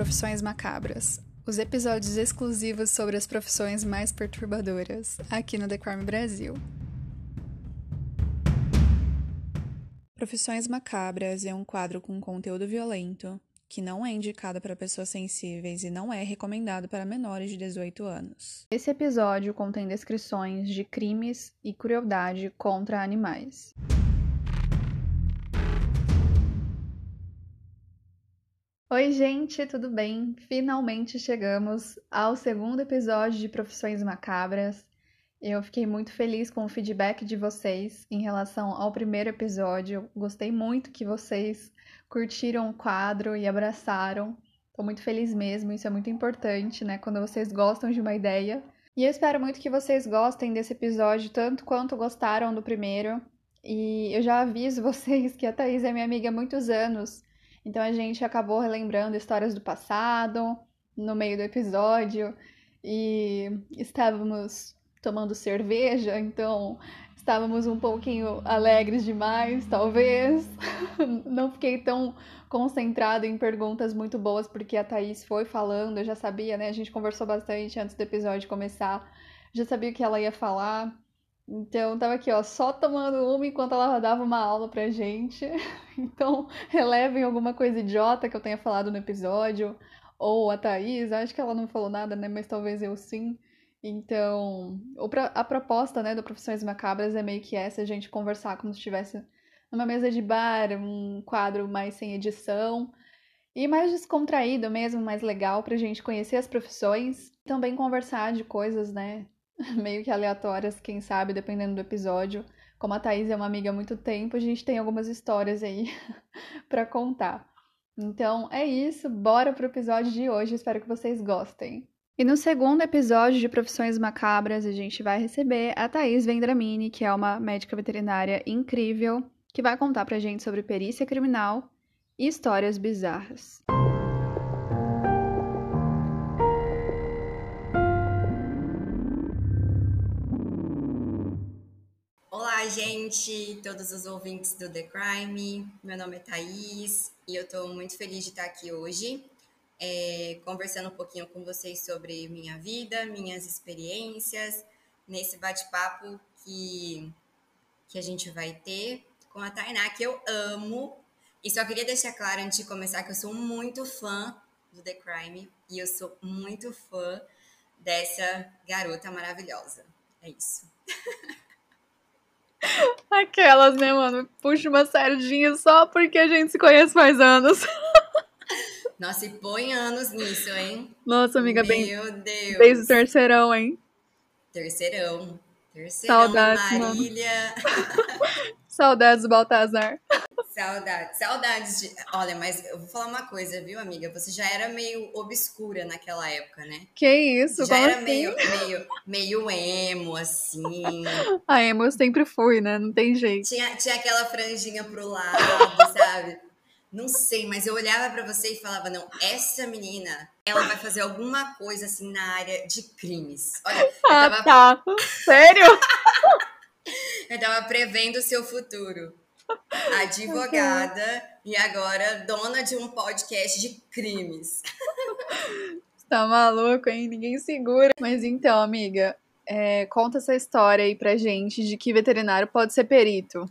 Profissões Macabras, os episódios exclusivos sobre as profissões mais perturbadoras, aqui no The Crime Brasil. Profissões Macabras é um quadro com conteúdo violento que não é indicado para pessoas sensíveis e não é recomendado para menores de 18 anos. Esse episódio contém descrições de crimes e crueldade contra animais. Oi, gente, tudo bem? Finalmente chegamos ao segundo episódio de Profissões Macabras. Eu fiquei muito feliz com o feedback de vocês em relação ao primeiro episódio. Gostei muito que vocês curtiram o quadro e abraçaram. Estou muito feliz mesmo, isso é muito importante, né? Quando vocês gostam de uma ideia. E eu espero muito que vocês gostem desse episódio tanto quanto gostaram do primeiro. E eu já aviso vocês que a Thaís é minha amiga há muitos anos. Então a gente acabou relembrando histórias do passado no meio do episódio e estávamos tomando cerveja, então estávamos um pouquinho alegres demais, talvez. Não fiquei tão concentrada em perguntas muito boas porque a Thaís foi falando, eu já sabia, né? A gente conversou bastante antes do episódio começar, já sabia o que ela ia falar. Então, tava aqui, ó, só tomando uma enquanto ela dava uma aula pra gente. Então, relevem alguma coisa idiota que eu tenha falado no episódio. Ou a Thaís, acho que ela não falou nada, né? Mas talvez eu sim. Então, a proposta, né, do Profissões Macabras é meio que essa, a gente conversar como se estivesse numa mesa de bar, um quadro mais sem edição. E mais descontraído mesmo, mais legal pra gente conhecer as profissões. Também conversar de coisas, né, meio que aleatórias, quem sabe, dependendo do episódio. Como a Thaís é uma amiga há muito tempo, a gente tem algumas histórias aí para contar. Então é isso, bora pro episódio de hoje, espero que vocês gostem. E no segundo episódio de Profissões Macabras, a gente vai receber a Thaís Vendramini, que é uma médica veterinária incrível, que vai contar pra gente sobre perícia criminal e histórias bizarras. Gente, todos os ouvintes do The Crime. Meu nome é Thaís e eu estou muito feliz de estar aqui hoje, é, conversando um pouquinho com vocês sobre minha vida, minhas experiências, nesse bate-papo que, que a gente vai ter com a Tainá, que eu amo. E só queria deixar claro antes de começar que eu sou muito fã do The Crime e eu sou muito fã dessa garota maravilhosa. É isso. Aquelas, né, mano? Puxa uma sardinha só porque a gente se conhece faz anos. Nossa, e põe anos nisso, hein? Nossa, amiga, Meu bem. Meu Deus. Desde o terceirão, hein? Terceirão. Terceirão, Saudades, Marília. Saudades do Baltazar. Saudades, saudades de. Olha, mas eu vou falar uma coisa, viu, amiga? Você já era meio obscura naquela época, né? Que isso? Já era assim? meio, meio, meio emo, assim. A emo eu sempre fui, né? Não tem jeito. Tinha, tinha aquela franjinha pro lado, sabe? Não sei, mas eu olhava pra você e falava: não, essa menina, ela vai fazer alguma coisa assim na área de crimes. Olha, eu Ah, tava, tá. Sério? eu tava prevendo o seu futuro. Advogada e agora dona de um podcast de crimes. Tá maluco, hein? Ninguém segura. Mas então, amiga, é, conta essa história aí pra gente de que veterinário pode ser perito.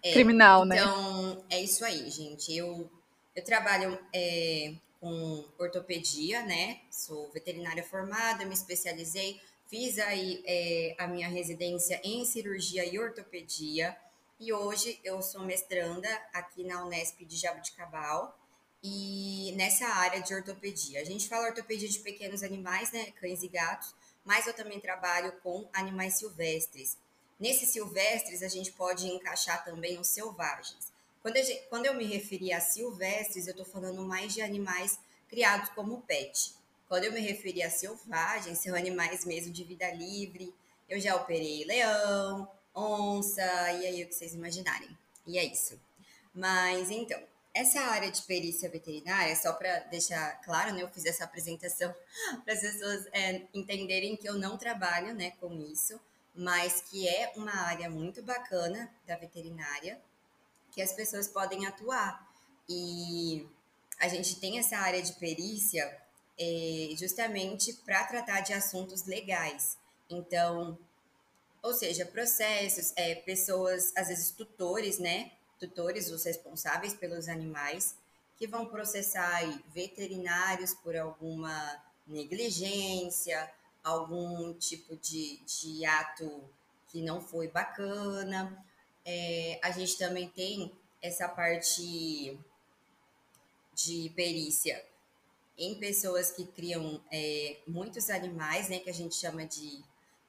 É, Criminal, né? Então, é isso aí, gente. Eu, eu trabalho é, com ortopedia, né? Sou veterinária formada, me especializei, fiz aí é, a minha residência em cirurgia e ortopedia. E hoje eu sou mestranda aqui na Unesp de Jabuticabal e nessa área de ortopedia. A gente fala ortopedia de pequenos animais, né? Cães e gatos, mas eu também trabalho com animais silvestres. Nesses silvestres, a gente pode encaixar também os selvagens. Quando, gente, quando eu me referi a silvestres, eu estou falando mais de animais criados como pet. Quando eu me referi a selvagens, são animais mesmo de vida livre. Eu já operei leão, onça, e aí o que vocês imaginarem. E é isso. Mas então, essa área de perícia veterinária, só para deixar claro, né, eu fiz essa apresentação para as pessoas é, entenderem que eu não trabalho né, com isso mas que é uma área muito bacana da veterinária, que as pessoas podem atuar. E a gente tem essa área de perícia é, justamente para tratar de assuntos legais. Então, ou seja, processos, é, pessoas, às vezes tutores, né? Tutores, os responsáveis pelos animais, que vão processar aí, veterinários por alguma negligência, algum tipo de, de ato que não foi bacana. É, a gente também tem essa parte de perícia em pessoas que criam é, muitos animais, né, que a gente chama de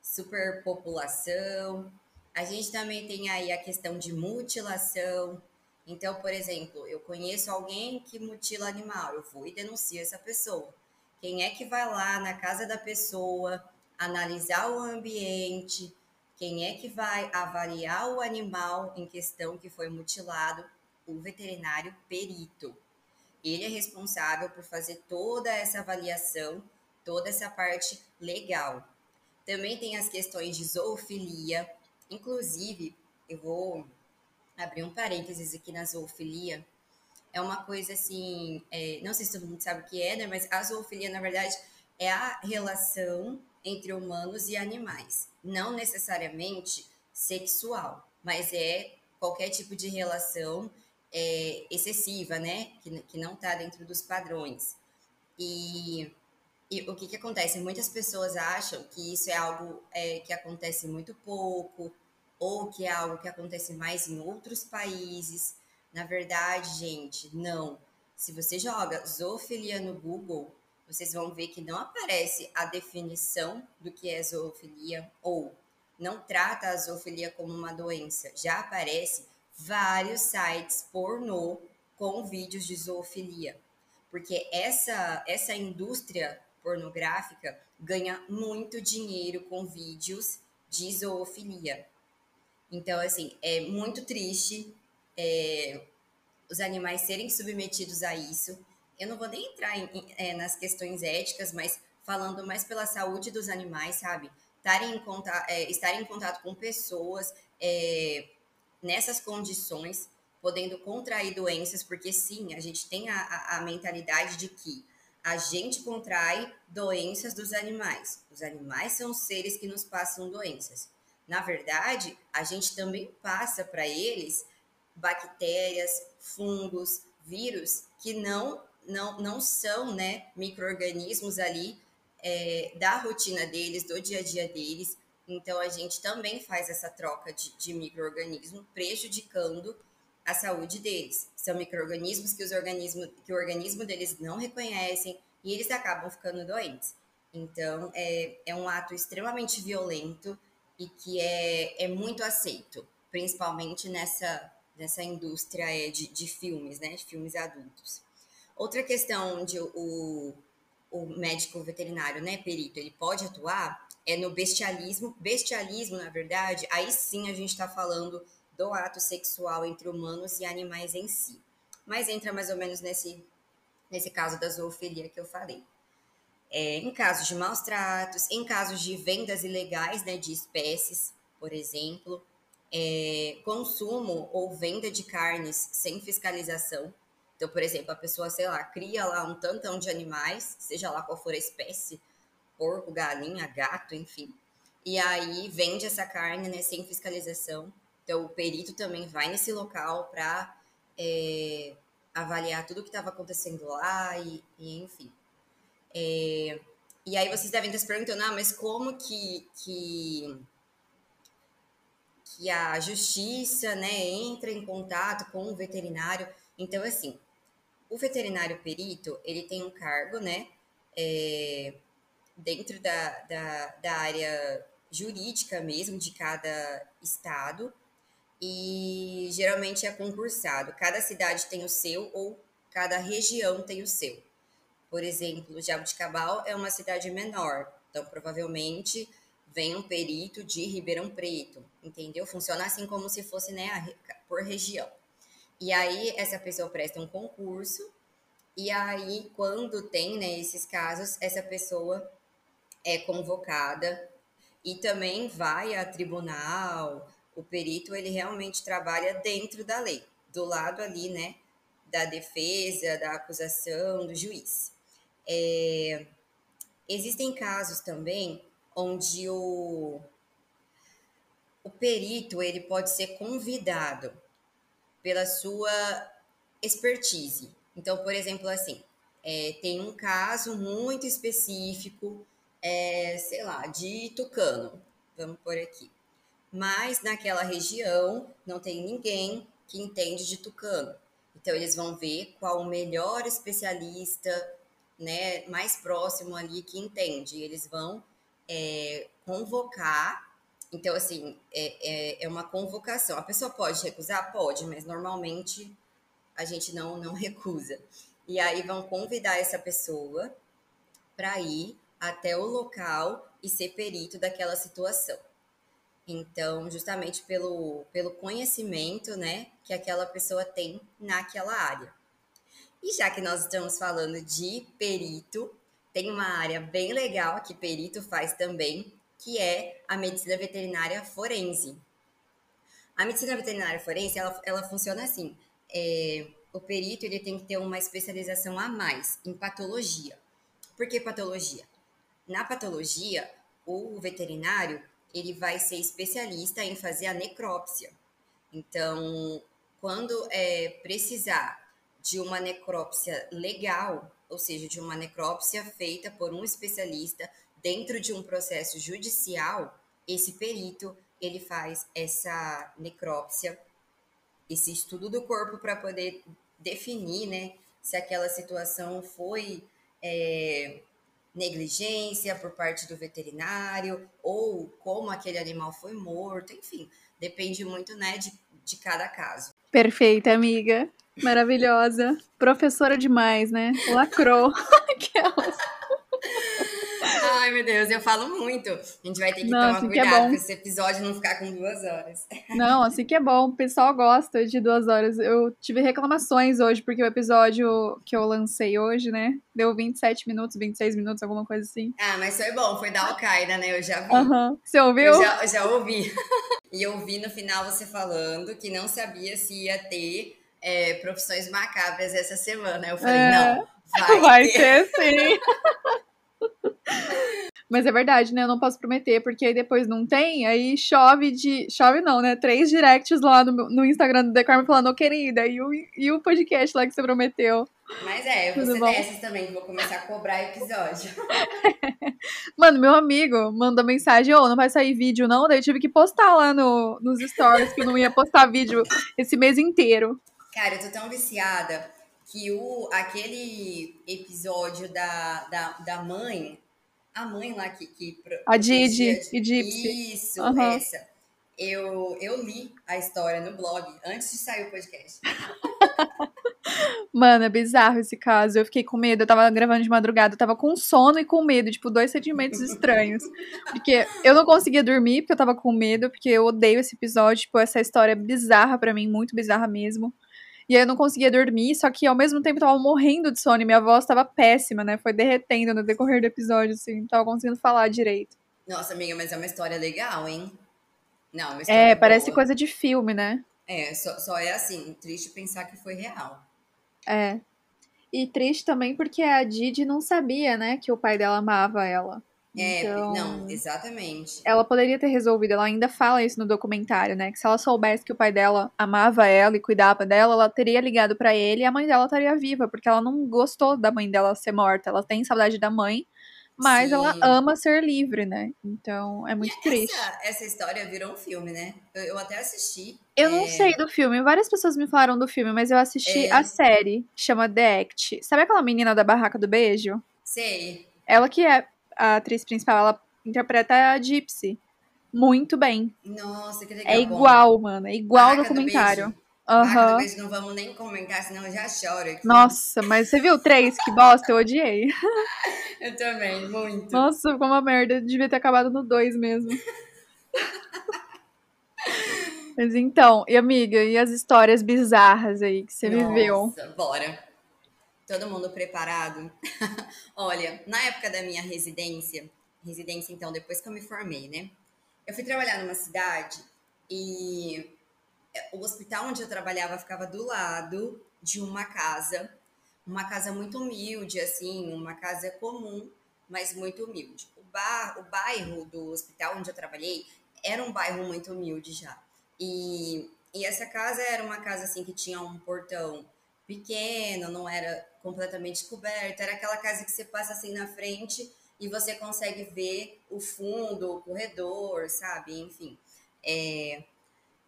superpopulação. A gente também tem aí a questão de mutilação. Então, por exemplo, eu conheço alguém que mutila animal, eu vou e denuncio essa pessoa. Quem é que vai lá na casa da pessoa, analisar o ambiente, quem é que vai avaliar o animal em questão que foi mutilado? O veterinário perito. Ele é responsável por fazer toda essa avaliação, toda essa parte legal. Também tem as questões de zoofilia. Inclusive, eu vou abrir um parênteses aqui na zoofilia. É uma coisa assim, é, não sei se todo mundo sabe o que é, né? Mas a zoofilia, na verdade, é a relação entre humanos e animais. Não necessariamente sexual, mas é qualquer tipo de relação é, excessiva, né? Que, que não está dentro dos padrões. E, e, o que, que acontece? Muitas pessoas acham que isso é algo é, que acontece muito pouco, ou que é algo que acontece mais em outros países. Na verdade, gente, não. Se você joga zoofilia no Google, vocês vão ver que não aparece a definição do que é zoofilia ou não trata a zoofilia como uma doença. Já aparece vários sites pornô com vídeos de zoofilia. Porque essa, essa indústria pornográfica ganha muito dinheiro com vídeos de zoofilia. Então, assim, é muito triste é, os animais serem submetidos a isso. Eu não vou nem entrar em, é, nas questões éticas, mas falando mais pela saúde dos animais, sabe? Estarem em contato, é, estarem em contato com pessoas, é, nessas condições, podendo contrair doenças, porque sim, a gente tem a, a, a mentalidade de que a gente contrai doenças dos animais. Os animais são seres que nos passam doenças. Na verdade, a gente também passa para eles bactérias, fungos, vírus que não não, não são né, micro-organismos ali é, da rotina deles, do dia a dia deles, então, a gente também faz essa troca de, de micro-organismo, prejudicando a saúde deles. São micro-organismos que, os organismos, que o organismo deles não reconhecem e eles acabam ficando doentes. Então, é, é um ato extremamente violento e que é, é muito aceito, principalmente nessa, nessa indústria é, de, de filmes, né? De filmes adultos. Outra questão onde o, o médico veterinário, né, perito, ele pode atuar é no bestialismo. Bestialismo, na verdade, aí sim a gente está falando do ato sexual entre humanos e animais em si. Mas entra mais ou menos nesse, nesse caso da zoofilia que eu falei. É, em casos de maus tratos, em casos de vendas ilegais né, de espécies, por exemplo, é, consumo ou venda de carnes sem fiscalização. Então, por exemplo, a pessoa, sei lá, cria lá um tantão de animais, seja lá qual for a espécie, porco, galinha, gato, enfim. E aí vende essa carne né, sem fiscalização. Então o perito também vai nesse local para é, avaliar tudo o que estava acontecendo lá e, e enfim. É, e aí vocês devem estar se perguntando, ah, mas como que, que, que a justiça né, entra em contato com o veterinário? Então, assim, o veterinário perito, ele tem um cargo, né? É, dentro da, da, da área jurídica mesmo de cada estado e geralmente é concursado. Cada cidade tem o seu ou cada região tem o seu. Por exemplo, Jabuticabal é uma cidade menor, então provavelmente vem um perito de Ribeirão Preto, entendeu? Funciona assim como se fosse né, por região. E aí essa pessoa presta um concurso e aí quando tem né, esses casos, essa pessoa é convocada e também vai a tribunal. O perito ele realmente trabalha dentro da lei, do lado ali, né, da defesa, da acusação, do juiz. É, existem casos também onde o, o perito ele pode ser convidado pela sua expertise. Então, por exemplo, assim, é, tem um caso muito específico, é, sei lá, de tucano, vamos por aqui. Mas naquela região não tem ninguém que entende de tucano. Então, eles vão ver qual o melhor especialista, né, mais próximo ali que entende. Eles vão é, convocar. Então, assim, é, é, é uma convocação. A pessoa pode recusar? Pode, mas normalmente a gente não, não recusa. E aí vão convidar essa pessoa para ir até o local e ser perito daquela situação. Então, justamente pelo, pelo conhecimento, né, que aquela pessoa tem naquela área. E já que nós estamos falando de perito, tem uma área bem legal que perito faz também, que é a medicina veterinária forense. A medicina veterinária forense, ela, ela funciona assim. É, o perito ele tem que ter uma especialização a mais em patologia. Por que patologia? Na patologia, o veterinário ele vai ser especialista em fazer a necrópsia. Então, quando é, precisar de uma necrópsia legal, ou seja, de uma necrópsia feita por um especialista dentro de um processo judicial, esse perito ele faz essa necrópsia, esse estudo do corpo para poder definir, né, se aquela situação foi é, negligência por parte do veterinário ou como aquele animal foi morto, enfim, depende muito, né, de, de cada caso. Perfeita, amiga. Maravilhosa. Professora demais, né? Lacrou. Aquelas. Ai, meu Deus, eu falo muito. A gente vai ter que não, tomar assim cuidado é para esse episódio não ficar com duas horas. Não, assim que é bom. O pessoal gosta de duas horas. Eu tive reclamações hoje, porque o episódio que eu lancei hoje, né? Deu 27 minutos, 26 minutos, alguma coisa assim. Ah, mas foi bom, foi da Al-Qaeda, né? Eu já vi. Uhum. Você ouviu? Eu já, eu já ouvi. e eu ouvi no final você falando que não sabia se ia ter é, profissões macabras essa semana. Eu falei, é... não. Vai, vai ter. ter sim. Mas é verdade, né? Eu não posso prometer, porque aí depois não tem, aí chove de. Chove não, né? Três directs lá no, no Instagram do The Carmen falando, oh, querida, e o, e o podcast lá que você prometeu. Mas é, eu vou ser dessas também, vou começar a cobrar episódio. Mano, meu amigo mandou mensagem, ô, oh, não vai sair vídeo não? Daí eu tive que postar lá no, nos stories que eu não ia postar vídeo esse mês inteiro. Cara, eu tô tão viciada que o, aquele episódio da, da, da mãe a mãe lá que. que a Didi, Gypsy. Isso, uhum. essa. Eu, eu li a história no blog antes de sair o podcast. Mano, é bizarro esse caso. Eu fiquei com medo. Eu tava gravando de madrugada. Eu tava com sono e com medo. Tipo, dois sentimentos estranhos. Porque eu não conseguia dormir porque eu tava com medo. Porque eu odeio esse episódio. Tipo, essa história é bizarra para mim. Muito bizarra mesmo. E aí eu não conseguia dormir, só que ao mesmo tempo eu tava morrendo de sono e minha voz tava péssima, né? Foi derretendo no decorrer do episódio, assim, não tava conseguindo falar direito. Nossa, amiga, mas é uma história legal, hein? Não, uma história É, parece boa. coisa de filme, né? É, só, só é assim, triste pensar que foi real. É. E triste também porque a Didi não sabia, né, que o pai dela amava ela. É, então, não, exatamente. Ela poderia ter resolvido, ela ainda fala isso no documentário, né? Que se ela soubesse que o pai dela amava ela e cuidava dela, ela teria ligado para ele e a mãe dela estaria viva, porque ela não gostou da mãe dela ser morta. Ela tem saudade da mãe, mas Sim. ela ama ser livre, né? Então é muito triste. Essa, essa, história virou um filme, né? Eu, eu até assisti. Eu é... não sei do filme. Várias pessoas me falaram do filme, mas eu assisti é... a série, chama The Act. Sabe aquela menina da Barraca do Beijo? Sei. Ela que é a atriz principal, ela interpreta a Gypsy muito bem. Nossa, que legal. É igual, bom. mano. É igual o documentário. Aham. Uhum. não vamos nem comentar, senão eu já choro aqui. Nossa, mas você viu 3? Que bosta, eu odiei. eu também, muito. Nossa, ficou uma merda. Devia ter acabado no 2 mesmo. mas então, e amiga, e as histórias bizarras aí que você Nossa, viveu? Nossa, bora. Todo mundo preparado? Olha, na época da minha residência, residência então, depois que eu me formei, né? Eu fui trabalhar numa cidade e o hospital onde eu trabalhava ficava do lado de uma casa, uma casa muito humilde, assim, uma casa comum, mas muito humilde. O, bar, o bairro do hospital onde eu trabalhei era um bairro muito humilde já. E, e essa casa era uma casa assim que tinha um portão pequeno, não era completamente coberta, era aquela casa que você passa assim na frente e você consegue ver o fundo, o corredor, sabe? Enfim. É,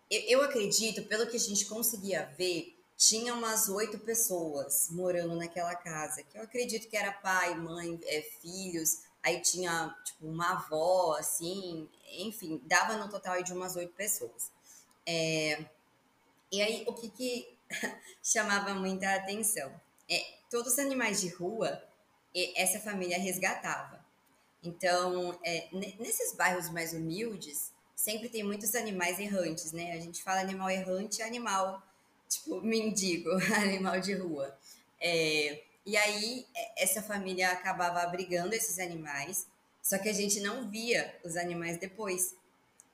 eu acredito, pelo que a gente conseguia ver, tinha umas oito pessoas morando naquela casa, que eu acredito que era pai, mãe, é, filhos, aí tinha tipo uma avó, assim, enfim, dava no total de umas oito pessoas. É, e aí, o que, que chamava muita atenção? É, todos os animais de rua, essa família resgatava. Então, é, nesses bairros mais humildes, sempre tem muitos animais errantes, né? A gente fala animal errante, animal tipo mendigo, animal de rua. É, e aí é, essa família acabava abrigando esses animais, só que a gente não via os animais depois.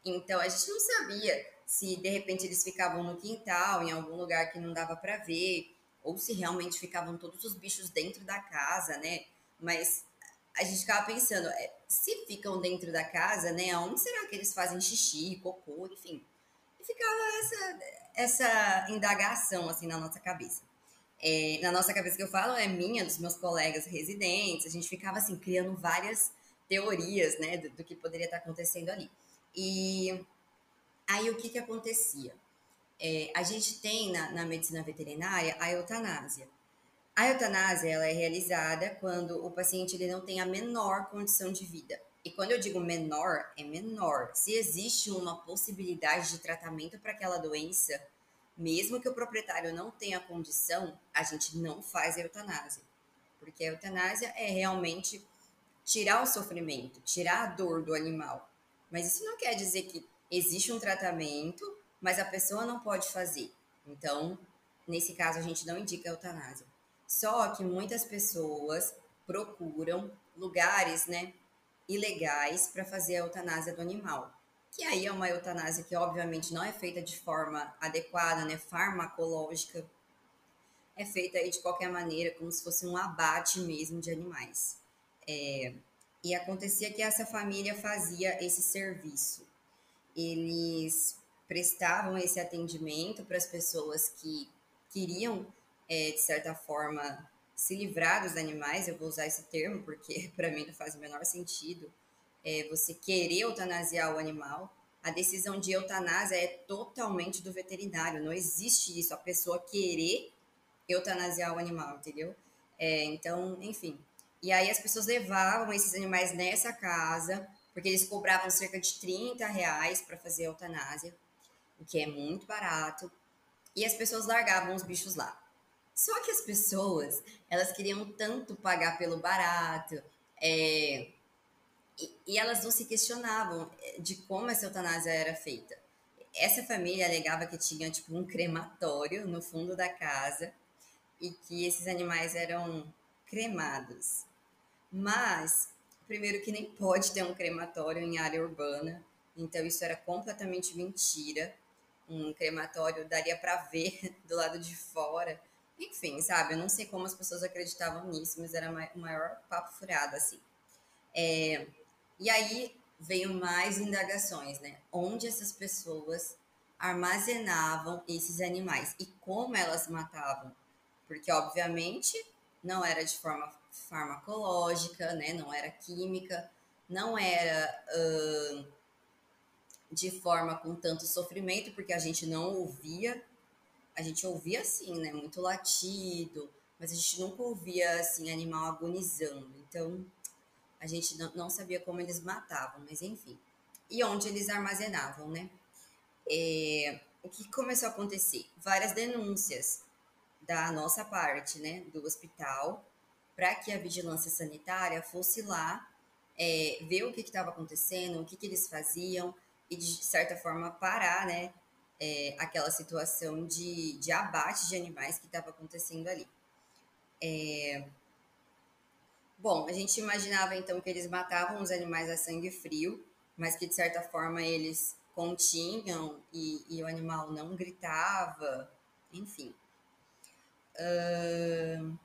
Então a gente não sabia se de repente eles ficavam no quintal, em algum lugar que não dava para ver, ou se realmente ficavam todos os bichos dentro da casa, né? Mas a gente ficava pensando, é, se ficam dentro da casa, né, aonde será que eles fazem xixi, cocô, enfim. E ficava essa, essa indagação, assim, na nossa cabeça. É, na nossa cabeça que eu falo é minha, dos meus colegas residentes, a gente ficava, assim, criando várias teorias, né, do, do que poderia estar acontecendo ali. E aí, o que que acontecia? É, a gente tem na, na medicina veterinária a eutanásia. A eutanásia ela é realizada quando o paciente ele não tem a menor condição de vida. E quando eu digo menor, é menor. Se existe uma possibilidade de tratamento para aquela doença, mesmo que o proprietário não tenha condição, a gente não faz a eutanásia. Porque a eutanásia é realmente tirar o sofrimento, tirar a dor do animal. Mas isso não quer dizer que existe um tratamento, mas a pessoa não pode fazer. Então, nesse caso, a gente não indica eutanásia. Só que muitas pessoas procuram lugares, né, ilegais para fazer a eutanásia do animal. Que aí é uma eutanásia que obviamente não é feita de forma adequada, né, farmacológica. É feita aí de qualquer maneira, como se fosse um abate mesmo de animais. É, e acontecia que essa família fazia esse serviço. Eles prestavam esse atendimento para as pessoas que queriam é, de certa forma, se livrar dos animais, eu vou usar esse termo porque para mim não faz o menor sentido é, você querer eutanasiar o animal. A decisão de eutanásia é totalmente do veterinário, não existe isso, a pessoa querer eutanasiar o animal, entendeu? É, então, enfim. E aí as pessoas levavam esses animais nessa casa, porque eles cobravam cerca de 30 reais para fazer a eutanásia, o que é muito barato, e as pessoas largavam os bichos lá. Só que as pessoas, elas queriam tanto pagar pelo barato, é, e, e, elas não se questionavam é, de como essa eutanásia era feita. Essa família alegava que tinha tipo um crematório no fundo da casa e que esses animais eram cremados. Mas, primeiro que nem pode ter um crematório em área urbana, então isso era completamente mentira. Um crematório daria para ver do lado de fora enfim, sabe? Eu não sei como as pessoas acreditavam nisso, mas era o maior papo furado, assim. É, e aí veio mais indagações, né? Onde essas pessoas armazenavam esses animais e como elas matavam? Porque, obviamente, não era de forma farmacológica, né? Não era química, não era uh, de forma com tanto sofrimento, porque a gente não ouvia a gente ouvia assim, né? Muito latido, mas a gente nunca ouvia assim animal agonizando. Então a gente não, sabia como eles matavam, mas enfim. E onde eles armazenavam, né? É, o que começou a acontecer? Várias denúncias da nossa parte, né, do hospital, para que a vigilância sanitária fosse lá é, ver o que estava acontecendo, o que, que eles faziam e de certa forma parar, né, é, aquela situação de, de abate de animais que estava acontecendo ali. É... Bom, a gente imaginava então que eles matavam os animais a sangue frio, mas que de certa forma eles continham e, e o animal não gritava, enfim. Uh,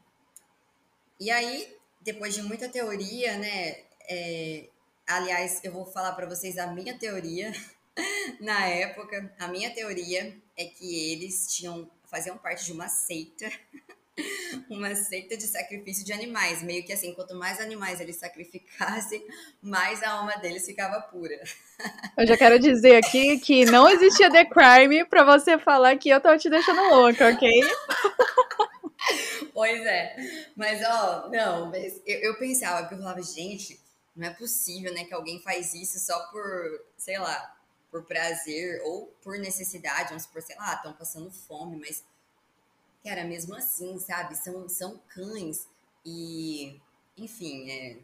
e aí, depois de muita teoria, né? É, aliás, eu vou falar para vocês a minha teoria na época. A minha teoria é que eles tinham faziam parte de uma seita uma seita de sacrifício de animais. Meio que assim, quanto mais animais eles sacrificassem, mais a alma deles ficava pura. Eu já quero dizer aqui que não existia The Crime pra você falar que eu tô te deixando louca, ok? Pois é. Mas, ó, não, mas eu, eu pensava, eu falava, gente, não é possível, né, que alguém faz isso só por, sei lá, por prazer ou por necessidade, vamos supor, sei lá, estão passando fome, mas Cara, mesmo assim, sabe? São, são cães e, enfim, é,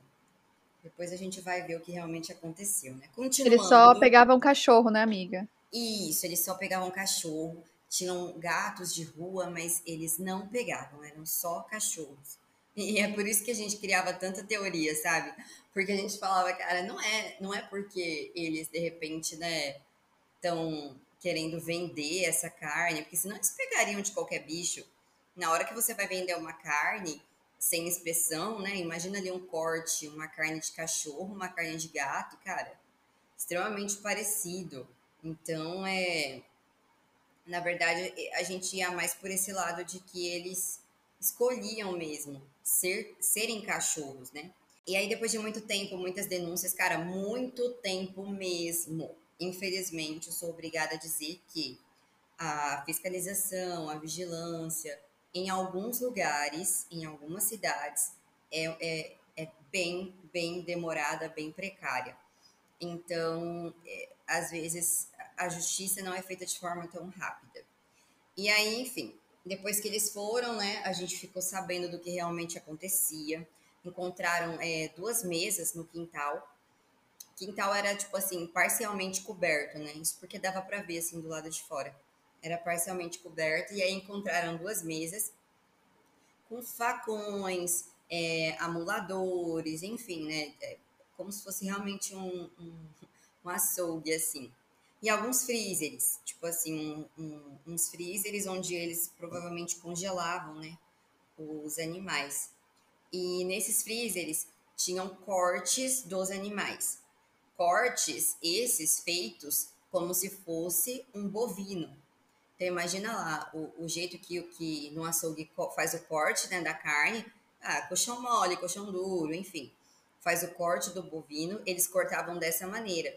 depois a gente vai ver o que realmente aconteceu, né? Continuando, eles só pegavam cachorro, né, amiga? Isso, eles só pegavam cachorro. Tinham gatos de rua, mas eles não pegavam, eram só cachorros. E é por isso que a gente criava tanta teoria, sabe? Porque a gente falava, cara, não é, não é porque eles de repente, né, estão querendo vender essa carne, porque senão eles pegariam de qualquer bicho. Na hora que você vai vender uma carne sem inspeção, né? Imagina ali um corte, uma carne de cachorro, uma carne de gato, cara, extremamente parecido. Então, é. Na verdade, a gente ia mais por esse lado de que eles escolhiam mesmo ser, serem cachorros, né? E aí, depois de muito tempo, muitas denúncias, cara, muito tempo mesmo infelizmente, eu sou obrigada a dizer que a fiscalização, a vigilância, em alguns lugares, em algumas cidades, é, é, é bem, bem demorada, bem precária. Então, é, às vezes, a justiça não é feita de forma tão rápida. E aí, enfim, depois que eles foram, né, a gente ficou sabendo do que realmente acontecia. Encontraram é, duas mesas no quintal quintal era, tipo assim, parcialmente coberto, né? Isso porque dava para ver, assim, do lado de fora. Era parcialmente coberto, e aí encontraram duas mesas com facões, é, amuladores, enfim, né? É, como se fosse realmente um, um, um açougue, assim. E alguns freezers, tipo assim, um, um, uns freezers onde eles provavelmente congelavam, né? Os animais. E nesses freezers tinham cortes dos animais cortes esses feitos como se fosse um bovino. Então imagina lá o, o jeito que, que no açougue faz o corte né, da carne, ah, colchão mole, colchão duro, enfim, faz o corte do bovino, eles cortavam dessa maneira.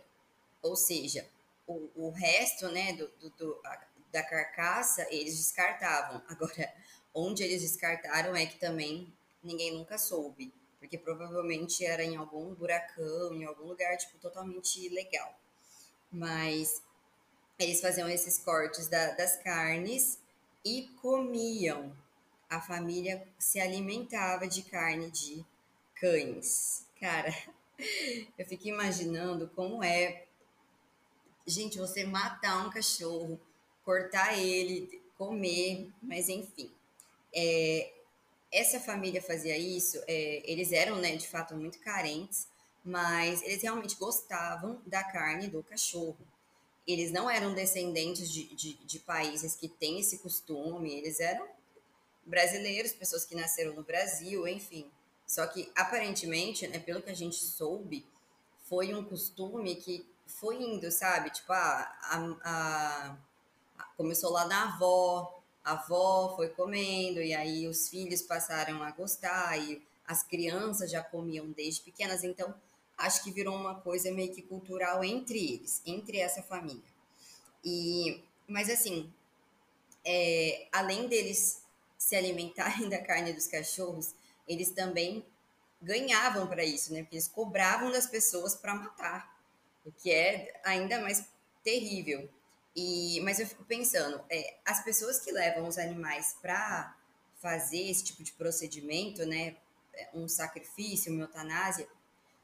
Ou seja, o, o resto né, do, do, do a, da carcaça eles descartavam. Agora, onde eles descartaram é que também ninguém nunca soube porque provavelmente era em algum buracão, em algum lugar, tipo, totalmente ilegal. Mas eles faziam esses cortes da, das carnes e comiam. A família se alimentava de carne de cães. Cara, eu fico imaginando como é, gente, você matar um cachorro, cortar ele, comer, mas enfim. É, essa família fazia isso, é, eles eram, né, de fato, muito carentes, mas eles realmente gostavam da carne do cachorro. Eles não eram descendentes de, de, de países que têm esse costume, eles eram brasileiros, pessoas que nasceram no Brasil, enfim. Só que, aparentemente, né, pelo que a gente soube, foi um costume que foi indo, sabe? Tipo, ah, a, a, a, começou lá na avó, a avó foi comendo, e aí os filhos passaram a gostar, e as crianças já comiam desde pequenas, então acho que virou uma coisa meio que cultural entre eles, entre essa família. E, mas assim, é, além deles se alimentarem da carne dos cachorros, eles também ganhavam para isso, né? Porque eles cobravam das pessoas para matar, o que é ainda mais terrível. E, mas eu fico pensando, é, as pessoas que levam os animais para fazer esse tipo de procedimento, né, é, um sacrifício, uma eutanásia,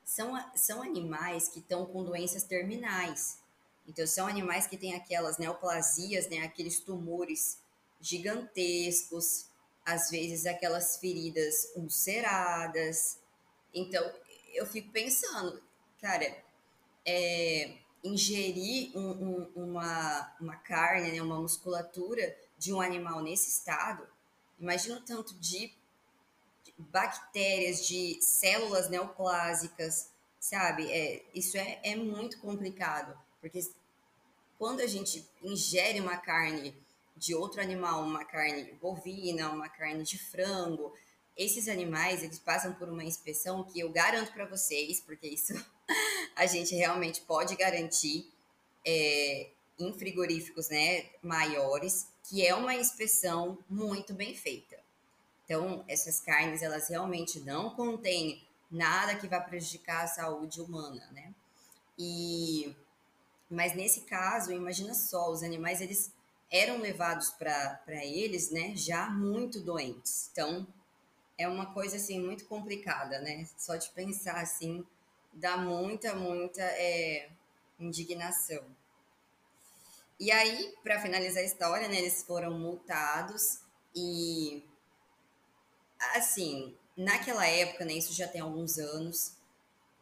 são, são animais que estão com doenças terminais. Então, são animais que têm aquelas neoplasias, né, aqueles tumores gigantescos, às vezes aquelas feridas ulceradas. Então, eu fico pensando, cara, é, ingerir um, um, uma, uma carne, né, uma musculatura de um animal nesse estado, Imagina o tanto de bactérias, de células neoplásicas, sabe? É, isso é, é muito complicado, porque quando a gente ingere uma carne de outro animal, uma carne bovina, uma carne de frango, esses animais eles passam por uma inspeção que eu garanto para vocês, porque isso a gente realmente pode garantir é, em frigoríficos né, maiores, que é uma inspeção muito bem feita. Então, essas carnes, elas realmente não contêm nada que vá prejudicar a saúde humana, né? E, mas nesse caso, imagina só, os animais, eles eram levados para eles, né, já muito doentes. Então, é uma coisa, assim, muito complicada, né? Só de pensar, assim, dá muita, muita é, indignação. E aí, para finalizar a história, né, eles foram multados e assim, naquela época, né, isso já tem alguns anos,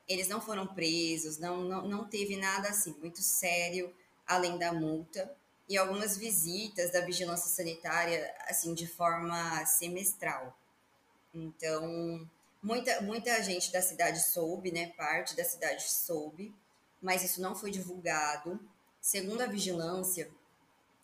eles não foram presos, não, não, não teve nada assim muito sério além da multa e algumas visitas da vigilância sanitária assim de forma semestral. Então, muita muita gente da cidade soube, né, parte da cidade soube, mas isso não foi divulgado. Segundo a vigilância,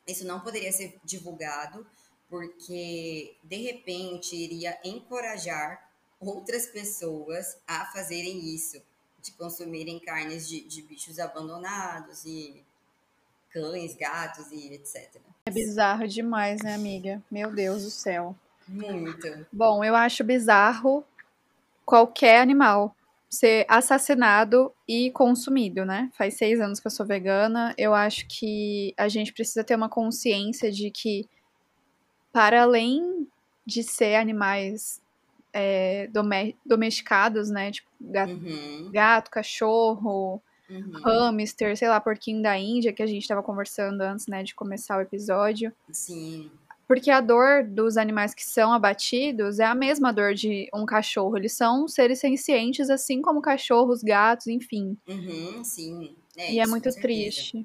isso não poderia ser divulgado porque de repente iria encorajar outras pessoas a fazerem isso, de consumirem carnes de, de bichos abandonados e cães, gatos e etc. É bizarro demais, né, amiga? Meu Deus do céu. Muito. Bom, eu acho bizarro qualquer animal ser assassinado e consumido, né? Faz seis anos que eu sou vegana. Eu acho que a gente precisa ter uma consciência de que para além de ser animais é, domesticados, né? Tipo gato, uhum. gato cachorro, uhum. hamster, sei lá, porquinho da Índia, que a gente estava conversando antes, né, de começar o episódio. Sim. Porque a dor dos animais que são abatidos é a mesma dor de um cachorro. Eles são seres sencientes, assim como cachorros, gatos, enfim. Uhum, sim. É, e é muito triste.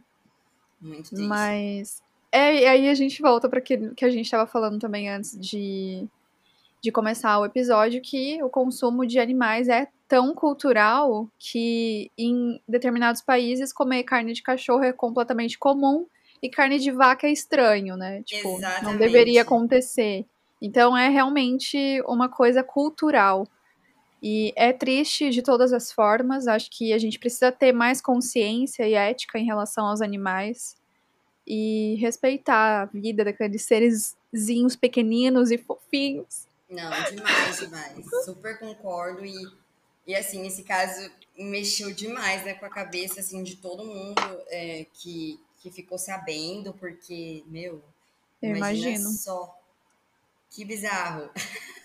Muito triste. Mas é, e aí a gente volta para que, que a gente estava falando também antes de, de começar o episódio, que o consumo de animais é tão cultural que em determinados países comer carne de cachorro é completamente comum e carne de vaca é estranho, né? Tipo, Exatamente. não deveria acontecer. Então é realmente uma coisa cultural. E é triste de todas as formas. Acho que a gente precisa ter mais consciência e ética em relação aos animais e respeitar a vida daqueles serezinhos pequeninos e fofinhos. Não, demais, demais. Super concordo e, e assim, esse caso mexeu demais, né, com a cabeça, assim, de todo mundo é, que, que ficou sabendo, porque, meu, Eu imagino. só. Que bizarro.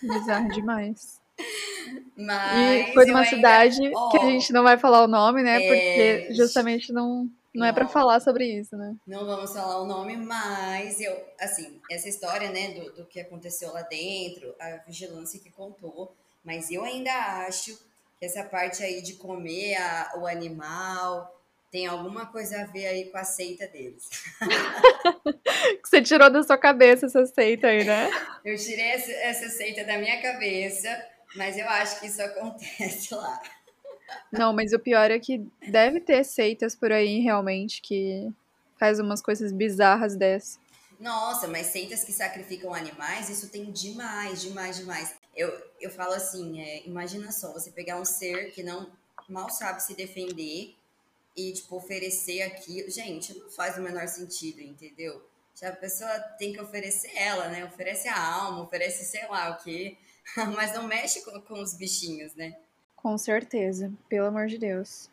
Bizarro demais. Mas e foi numa cidade ainda... oh, que a gente não vai falar o nome, né? É... Porque justamente não, não, é para falar sobre isso, né? Não vamos falar o nome, mas eu, assim, essa história, né, do, do que aconteceu lá dentro, a vigilância que contou, mas eu ainda acho que essa parte aí de comer a, o animal tem alguma coisa a ver aí com a seita deles. que você tirou da sua cabeça essa seita aí, né? Eu tirei essa, essa seita da minha cabeça, mas eu acho que isso acontece lá. Não, mas o pior é que deve ter seitas por aí realmente que faz umas coisas bizarras dessas. Nossa, mas seitas que sacrificam animais, isso tem demais, demais, demais. Eu, eu falo assim, é, imagina só, você pegar um ser que não mal sabe se defender e, tipo, oferecer aquilo. Gente, não faz o menor sentido, entendeu? Já a pessoa tem que oferecer ela, né? Oferece a alma, oferece sei lá o quê, mas não mexe com, com os bichinhos, né? Com certeza, pelo amor de Deus.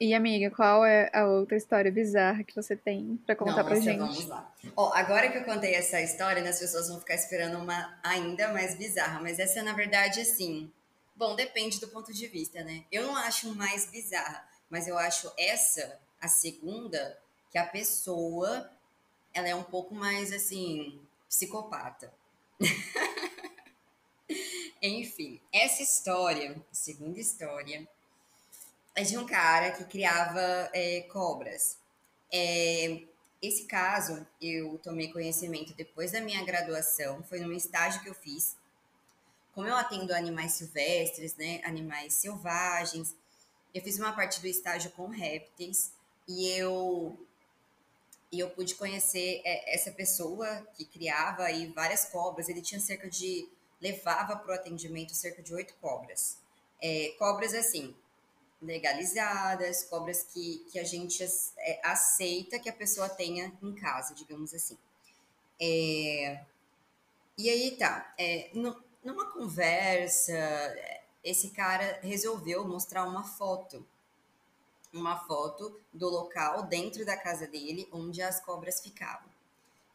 E amiga, qual é a outra história bizarra que você tem para contar Nossa, pra gente? Vamos lá. Ó, agora que eu contei essa história, né, as pessoas vão ficar esperando uma ainda mais bizarra, mas essa na verdade assim, bom, depende do ponto de vista, né? Eu não acho mais bizarra, mas eu acho essa a segunda que a pessoa ela é um pouco mais assim, psicopata. Enfim, essa história, segunda história, é de um cara que criava é, cobras. É, esse caso eu tomei conhecimento depois da minha graduação, foi num estágio que eu fiz. Como eu atendo animais silvestres, né, animais selvagens, eu fiz uma parte do estágio com répteis e eu e eu pude conhecer é, essa pessoa que criava aí várias cobras. Ele tinha cerca de levava para o atendimento cerca de oito cobras. É, cobras assim legalizadas, cobras que, que a gente é, aceita que a pessoa tenha em casa, digamos assim. É, e aí tá, é, no, numa conversa, esse cara resolveu mostrar uma foto, uma foto do local dentro da casa dele onde as cobras ficavam.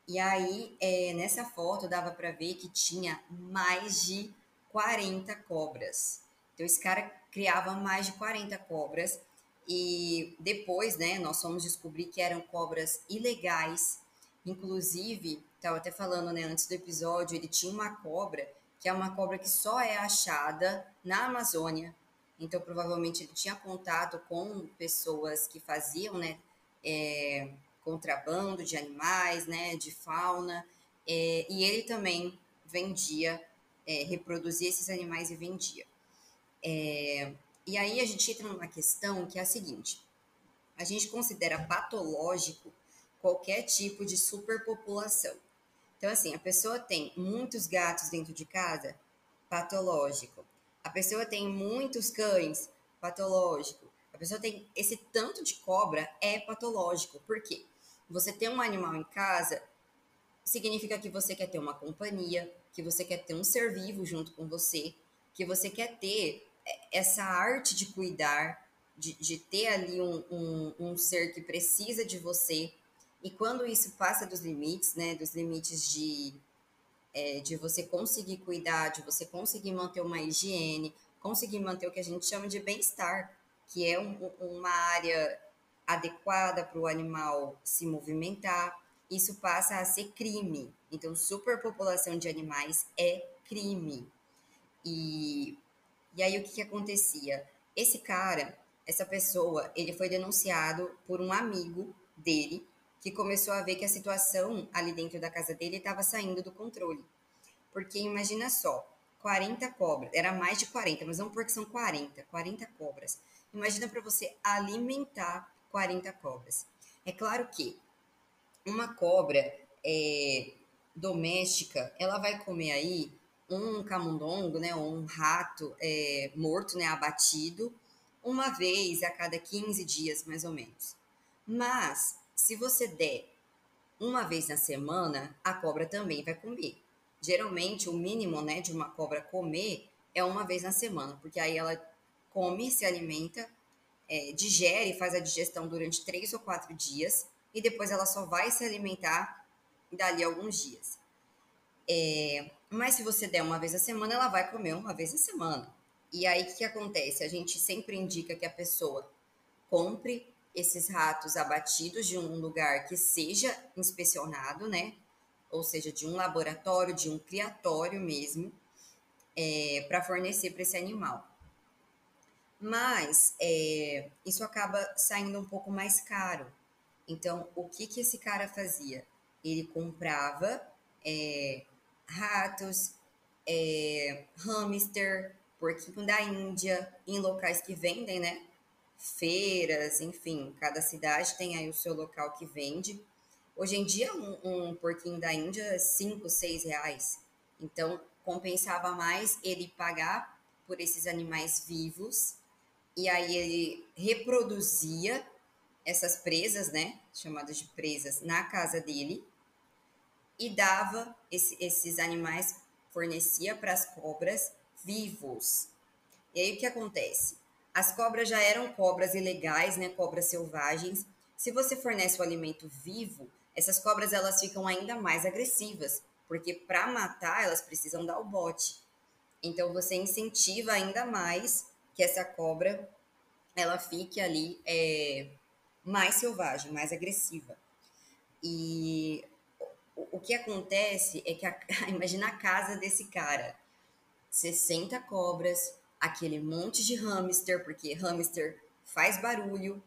E aí, é, nessa foto, dava para ver que tinha mais de 40 cobras. Então, esse cara criava mais de 40 cobras. E depois, né, nós fomos descobrir que eram cobras ilegais. Inclusive, estava até falando, né, antes do episódio, ele tinha uma cobra que é uma cobra que só é achada na Amazônia. Então, provavelmente ele tinha contato com pessoas que faziam, né, é, contrabando de animais, né, de fauna. É, e ele também vendia, é, reproduzia esses animais e vendia. É, e aí a gente entra numa questão que é a seguinte: a gente considera patológico qualquer tipo de superpopulação. Então, assim, a pessoa tem muitos gatos dentro de casa, patológico. A pessoa tem muitos cães, patológico. A pessoa tem esse tanto de cobra, é patológico. Por quê? Você ter um animal em casa significa que você quer ter uma companhia, que você quer ter um ser vivo junto com você, que você quer ter essa arte de cuidar, de, de ter ali um, um, um ser que precisa de você, e quando isso passa dos limites, né, dos limites de, é, de você conseguir cuidar, de você conseguir manter uma higiene, conseguir manter o que a gente chama de bem-estar, que é um, uma área adequada para o animal se movimentar, isso passa a ser crime. Então, superpopulação de animais é crime. E, e aí, o que, que acontecia? Esse cara, essa pessoa, ele foi denunciado por um amigo dele que começou a ver que a situação ali dentro da casa dele estava saindo do controle. Porque imagina só, 40 cobras, era mais de 40, mas vamos porque são 40, 40 cobras. Imagina para você alimentar 40 cobras. É claro que uma cobra é, doméstica, ela vai comer aí um camundongo, né, um rato é, morto, né, abatido, uma vez a cada 15 dias, mais ou menos. Mas se você der uma vez na semana, a cobra também vai comer. Geralmente, o mínimo né, de uma cobra comer é uma vez na semana, porque aí ela come, se alimenta, é, digere, faz a digestão durante três ou quatro dias e depois ela só vai se alimentar dali alguns dias. É, mas se você der uma vez na semana, ela vai comer uma vez na semana. E aí o que acontece? A gente sempre indica que a pessoa compre esses ratos abatidos de um lugar que seja inspecionado, né? Ou seja, de um laboratório, de um criatório mesmo, é, para fornecer para esse animal. Mas é, isso acaba saindo um pouco mais caro. Então, o que, que esse cara fazia? Ele comprava é, ratos, é, hamster, porquinho da Índia, em locais que vendem, né? Feiras, enfim, cada cidade tem aí o seu local que vende. Hoje em dia, um, um porquinho da Índia é 5, 6 reais. Então, compensava mais ele pagar por esses animais vivos e aí ele reproduzia essas presas, né, chamadas de presas, na casa dele e dava esse, esses animais, fornecia para as cobras vivos. E aí o que acontece? As cobras já eram cobras ilegais, né, cobras selvagens. Se você fornece o alimento vivo, essas cobras elas ficam ainda mais agressivas, porque para matar elas precisam dar o bote. Então você incentiva ainda mais que essa cobra ela fique ali é, mais selvagem, mais agressiva. E o, o que acontece é que a, imagina a casa desse cara, 60 cobras, aquele monte de hamster, porque hamster faz barulho,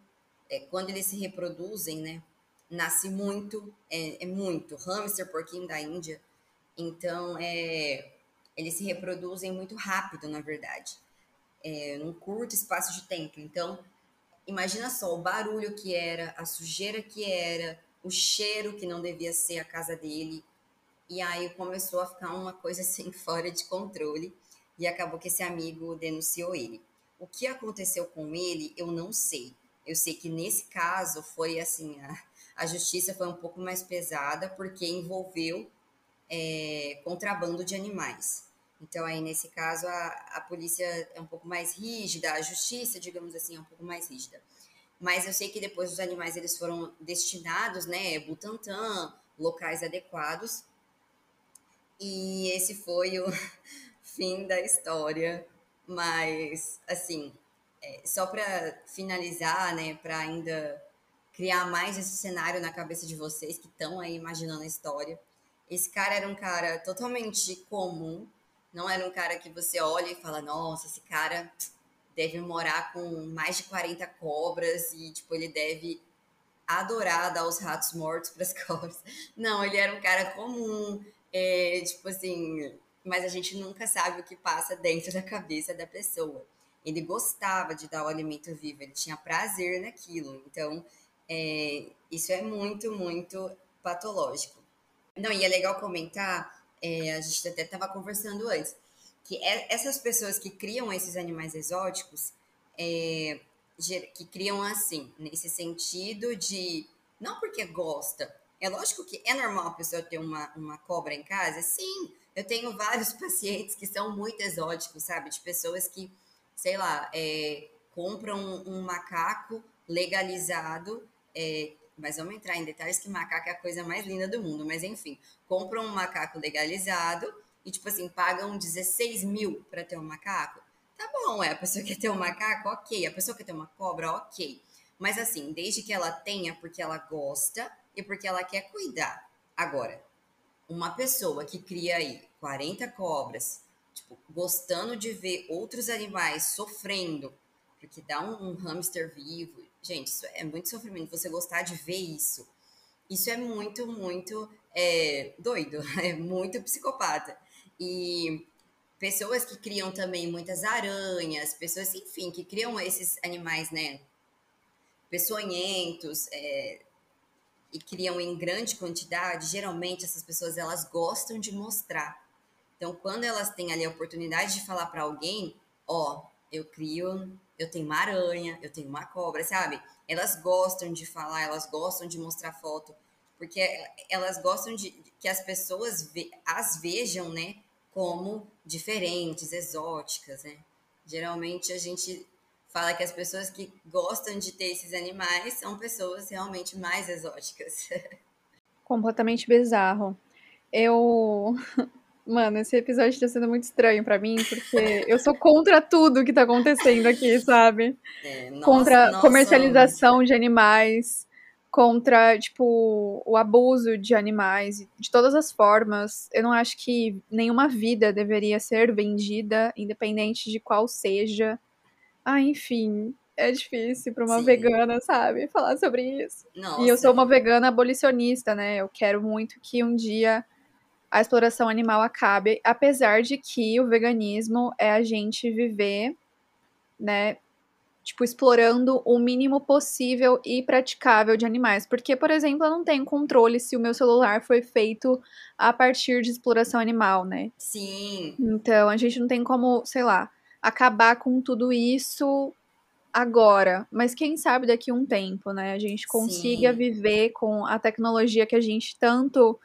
é, quando eles se reproduzem, né? nasce muito, é, é muito. Hamster, porquinho da Índia. Então, é, eles se reproduzem muito rápido, na verdade, é, num curto espaço de tempo. Então, imagina só o barulho que era, a sujeira que era, o cheiro que não devia ser a casa dele. E aí começou a ficar uma coisa assim fora de controle e acabou que esse amigo denunciou ele. O que aconteceu com ele, eu não sei. Eu sei que nesse caso foi assim, a, a justiça foi um pouco mais pesada porque envolveu é, contrabando de animais. Então, aí, nesse caso, a, a polícia é um pouco mais rígida, a justiça, digamos assim, é um pouco mais rígida. Mas eu sei que depois os animais eles foram destinados, né, Butantan, locais adequados. E esse foi o fim da história. Mas, assim, é, só para finalizar, né, para ainda criar mais esse cenário na cabeça de vocês que estão aí imaginando a história. Esse cara era um cara totalmente comum, não era um cara que você olha e fala, nossa, esse cara deve morar com mais de 40 cobras e, tipo, ele deve adorar dar os ratos mortos para as cobras. Não, ele era um cara comum, é, tipo assim, mas a gente nunca sabe o que passa dentro da cabeça da pessoa. Ele gostava de dar o alimento vivo, ele tinha prazer naquilo. Então, é, isso é muito, muito patológico. Não, e é legal comentar é, a gente até estava conversando antes, que é, essas pessoas que criam esses animais exóticos, é, que criam assim, nesse sentido de, não porque gosta, é lógico que é normal a pessoa ter uma, uma cobra em casa, sim, eu tenho vários pacientes que são muito exóticos, sabe, de pessoas que, sei lá, é, compram um, um macaco legalizado, é, mas vamos entrar em detalhes que macaco é a coisa mais linda do mundo. Mas enfim, compram um macaco legalizado e, tipo assim, pagam 16 mil para ter um macaco. Tá bom, é a pessoa quer ter um macaco, ok. A pessoa quer ter uma cobra, ok. Mas assim, desde que ela tenha porque ela gosta e porque ela quer cuidar. Agora, uma pessoa que cria aí 40 cobras, tipo, gostando de ver outros animais sofrendo, porque dá um, um hamster vivo, Gente, isso é muito sofrimento. Você gostar de ver isso, isso é muito, muito é, doido, é muito psicopata. E pessoas que criam também muitas aranhas, pessoas, enfim, que criam esses animais, né, peçonhentos, é, e criam em grande quantidade, geralmente essas pessoas elas gostam de mostrar. Então, quando elas têm ali a oportunidade de falar para alguém, ó, eu crio eu tenho uma aranha, eu tenho uma cobra, sabe? Elas gostam de falar, elas gostam de mostrar foto, porque elas gostam de que as pessoas ve, as vejam, né, como diferentes, exóticas, né? Geralmente a gente fala que as pessoas que gostam de ter esses animais são pessoas realmente mais exóticas. Completamente bizarro. Eu Mano, esse episódio tá sendo muito estranho para mim, porque eu sou contra tudo que tá acontecendo aqui, sabe? É, nossa, contra nossa, comercialização nossa. de animais, contra, tipo, o abuso de animais, de todas as formas. Eu não acho que nenhuma vida deveria ser vendida, independente de qual seja. Ah, enfim, é difícil para uma Sim. vegana, sabe, falar sobre isso. Nossa. E eu sou uma vegana abolicionista, né? Eu quero muito que um dia a exploração animal acabe, apesar de que o veganismo é a gente viver, né, tipo, explorando o mínimo possível e praticável de animais. Porque, por exemplo, eu não tenho controle se o meu celular foi feito a partir de exploração animal, né? Sim. Então, a gente não tem como, sei lá, acabar com tudo isso agora, mas quem sabe daqui a um tempo, né? A gente consiga Sim. viver com a tecnologia que a gente tanto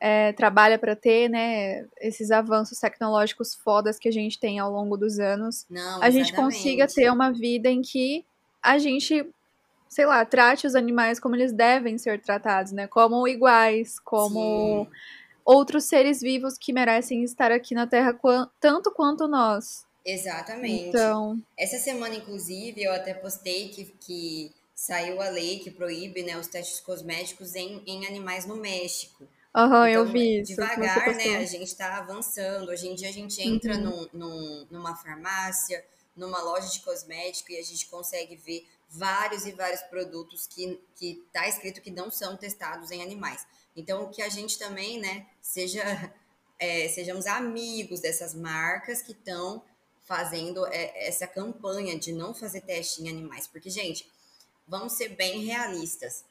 é, trabalha para ter, né, esses avanços tecnológicos fodas que a gente tem ao longo dos anos, Não, a gente consiga ter uma vida em que a gente, sei lá, trate os animais como eles devem ser tratados, né, como iguais, como Sim. outros seres vivos que merecem estar aqui na Terra tanto quanto nós. Exatamente. Então, essa semana, inclusive, eu até postei que, que saiu a lei que proíbe né, os testes cosméticos em, em animais no México. Aham, então, eu vi isso. Devagar, né? A gente está avançando. Hoje em dia a gente entra uhum. num, num, numa farmácia, numa loja de cosmético e a gente consegue ver vários e vários produtos que, que tá escrito que não são testados em animais. Então, que a gente também, né, seja, é, sejamos amigos dessas marcas que estão fazendo é, essa campanha de não fazer teste em animais. Porque, gente, vamos ser bem realistas.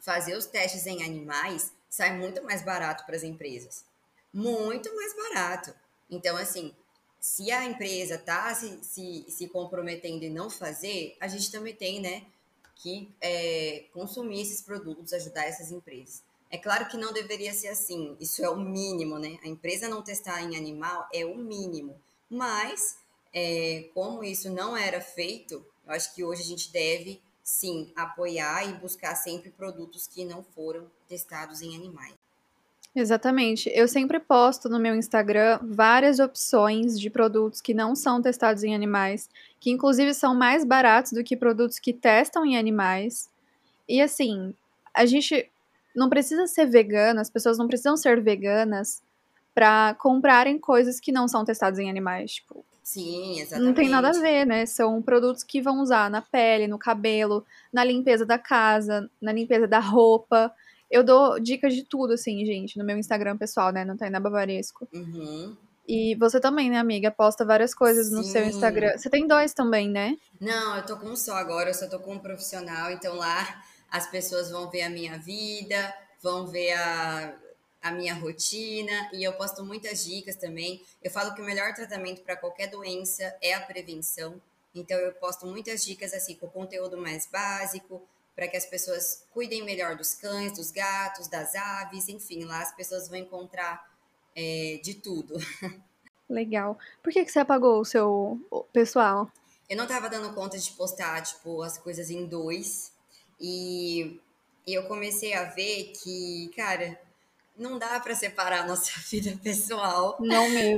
Fazer os testes em animais sai muito mais barato para as empresas. Muito mais barato. Então, assim, se a empresa está se, se, se comprometendo em não fazer, a gente também tem, né, que é, consumir esses produtos, ajudar essas empresas. É claro que não deveria ser assim, isso é o mínimo, né? A empresa não testar em animal é o mínimo. Mas, é, como isso não era feito, eu acho que hoje a gente deve sim apoiar e buscar sempre produtos que não foram testados em animais. Exatamente. Eu sempre posto no meu Instagram várias opções de produtos que não são testados em animais, que inclusive são mais baratos do que produtos que testam em animais. E assim, a gente não precisa ser vegana, as pessoas não precisam ser veganas para comprarem coisas que não são testadas em animais, tipo, Sim, exatamente. Não tem nada a ver, né? São produtos que vão usar na pele, no cabelo, na limpeza da casa, na limpeza da roupa. Eu dou dicas de tudo, assim, gente, no meu Instagram pessoal, né? Não tem na Bavaresco. Uhum. E você também, né, amiga? Posta várias coisas Sim. no seu Instagram. Você tem dois também, né? Não, eu tô com um só agora, eu só tô com um profissional, então lá as pessoas vão ver a minha vida, vão ver a, a minha rotina e eu posto muitas dicas também. Eu falo que o melhor tratamento para qualquer doença é a prevenção. Então eu posto muitas dicas assim com conteúdo mais básico para que as pessoas cuidem melhor dos cães, dos gatos, das aves, enfim, lá as pessoas vão encontrar é, de tudo. Legal. Por que, que você apagou o seu pessoal? Eu não estava dando conta de postar, tipo, as coisas em dois. E, e eu comecei a ver que, cara, não dá para separar a nossa vida pessoal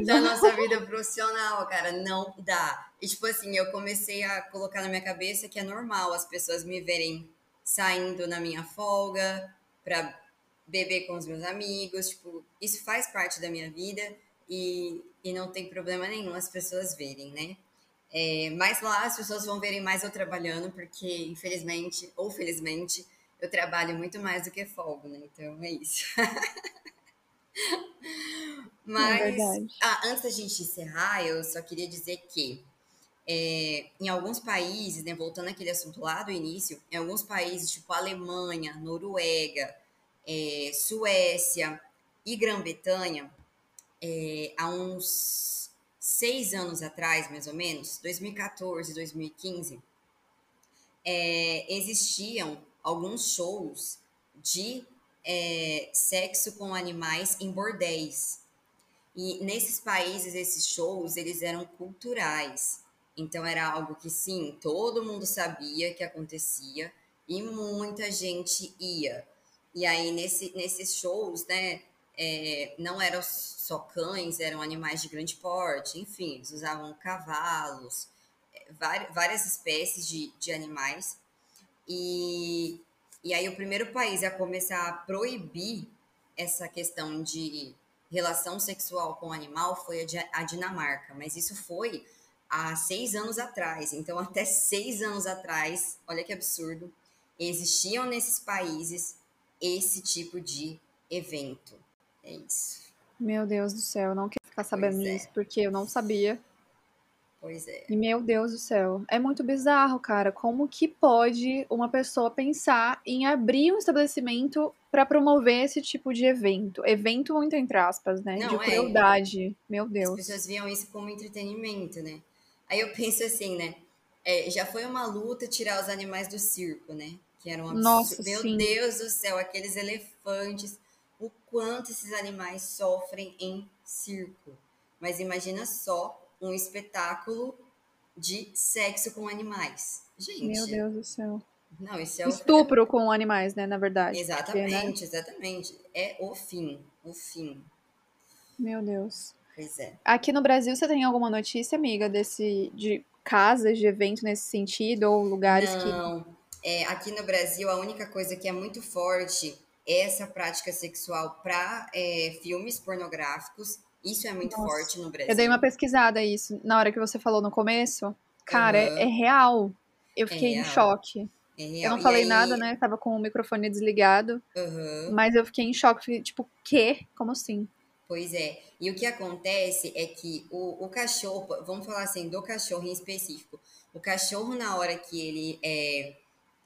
da nossa vida profissional, cara, não dá. E tipo assim, eu comecei a colocar na minha cabeça que é normal as pessoas me verem saindo na minha folga para beber com os meus amigos, tipo, isso faz parte da minha vida e, e não tem problema nenhum as pessoas verem, né? É, mas lá as pessoas vão verem mais eu trabalhando, porque infelizmente, ou felizmente, eu trabalho muito mais do que folga, né? Então é isso. Mas, é ah, antes da gente encerrar, eu só queria dizer que é, em alguns países, né, voltando àquele assunto lá do início, em alguns países, tipo Alemanha, Noruega, é, Suécia e Grã-Bretanha, é, há uns seis anos atrás, mais ou menos, 2014, 2015, é, existiam alguns shows de é, sexo com animais em bordéis. E nesses países, esses shows, eles eram culturais. Então era algo que sim, todo mundo sabia que acontecia e muita gente ia. E aí nesse, nesses shows, né, é, não eram só cães, eram animais de grande porte, enfim, eles usavam cavalos, é, várias, várias espécies de, de animais. E, e aí o primeiro país a começar a proibir essa questão de relação sexual com o animal foi a Dinamarca, mas isso foi há seis anos atrás. Então, até seis anos atrás, olha que absurdo, existiam nesses países esse tipo de evento. É isso. Meu Deus do céu, eu não quero ficar sabendo é. disso, porque eu não sabia. Pois é. E meu Deus do céu, é muito bizarro, cara. Como que pode uma pessoa pensar em abrir um estabelecimento para promover esse tipo de evento? Evento muito entre aspas, né? Não, de é. crueldade. É. Meu Deus. As pessoas viam isso como entretenimento, né? Aí eu penso assim, né? É, já foi uma luta tirar os animais do circo, né? Que eram absurdo. Nossa, Meu sim. Deus do céu, aqueles elefantes, o quanto esses animais sofrem em circo. Mas imagina só um espetáculo de sexo com animais. Gente. Meu Deus do céu. Não, isso é Estupro o... com animais, né, na verdade. Exatamente, porque, né? exatamente. É o fim, o fim. Meu Deus. Pois é. Aqui no Brasil, você tem alguma notícia, amiga, desse de casas de evento nesse sentido ou lugares Não. que Não. É, aqui no Brasil, a única coisa que é muito forte é essa prática sexual para é, filmes pornográficos isso é muito Nossa. forte no Brasil. Eu dei uma pesquisada isso na hora que você falou no começo. Cara, uhum. é, é, real. eu fiquei É em real. choque. É Eu não falei aí- nada, né? Tava com o microfone desligado. Aham. Mas eu fiquei em choque. Fiquei, tipo, quê? Como assim? Pois é. E o que acontece é que o, o cachorro, vamos falar assim, do cachorro em específico. O cachorro, na hora que ele é,